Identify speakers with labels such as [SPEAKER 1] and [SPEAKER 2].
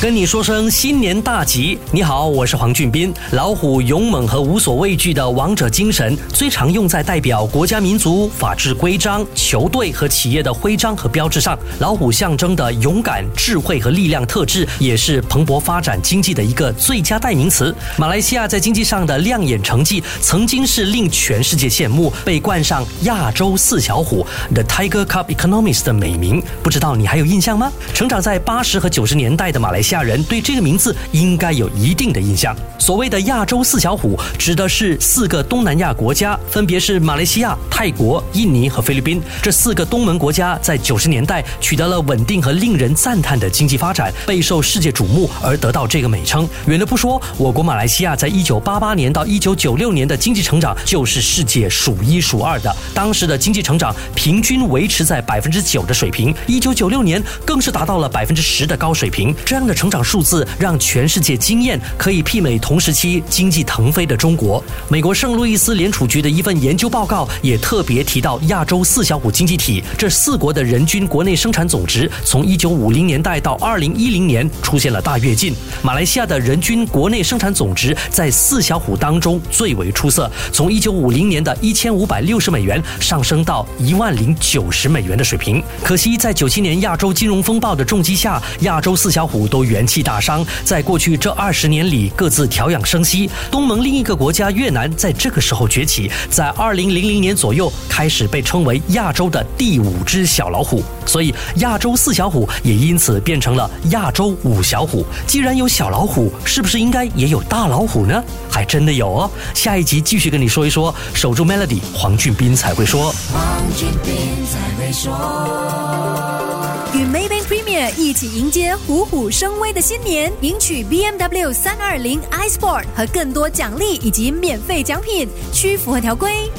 [SPEAKER 1] 跟你说声新年大吉！你好，我是黄俊斌。老虎勇猛和无所畏惧的王者精神，最常用在代表国家民族、法治规章、球队和企业的徽章和标志上。老虎象征的勇敢、智慧和力量特质，也是蓬勃发展经济的一个最佳代名词。马来西亚在经济上的亮眼成绩，曾经是令全世界羡慕，被冠上“亚洲四小虎 ”（The Tiger Cup Economies） 的美名。不知道你还有印象吗？成长在八十和九十年代的马来西亚。下人对这个名字应该有一定的印象。所谓的亚洲四小虎，指的是四个东南亚国家，分别是马来西亚、泰国、印尼和菲律宾。这四个东盟国家在九十年代取得了稳定和令人赞叹的经济发展，备受世界瞩目，而得到这个美称。远的不说，我国马来西亚在一九八八年到一九九六年的经济成长就是世界数一数二的。当时的经济成长平均维持在百分之九的水平，一九九六年更是达到了百分之十的高水平。这样的成长数字让全世界惊艳，可以媲美同时期经济腾飞的中国。美国圣路易斯联储局的一份研究报告也特别提到亚洲四小虎经济体，这四国的人均国内生产总值从一九五零年代到二零一零年出现了大跃进。马来西亚的人均国内生产总值在四小虎当中最为出色，从一九五零年的一千五百六十美元上升到一万零九十美元的水平。可惜在九七年亚洲金融风暴的重击下，亚洲四小虎都。元气大伤，在过去这二十年里各自调养生息。东盟另一个国家越南在这个时候崛起，在二零零零年左右开始被称为亚洲的第五只小老虎，所以亚洲四小虎也因此变成了亚洲五小虎。既然有小老虎，是不是应该也有大老虎呢？还真的有哦。下一集继续跟你说一说，守住 Melody，黄俊斌才会说。黄俊斌才会
[SPEAKER 2] 说。一起迎接虎虎生威的新年，赢取 BMW 三二零 iSport 和更多奖励以及免费奖品，需符合条规。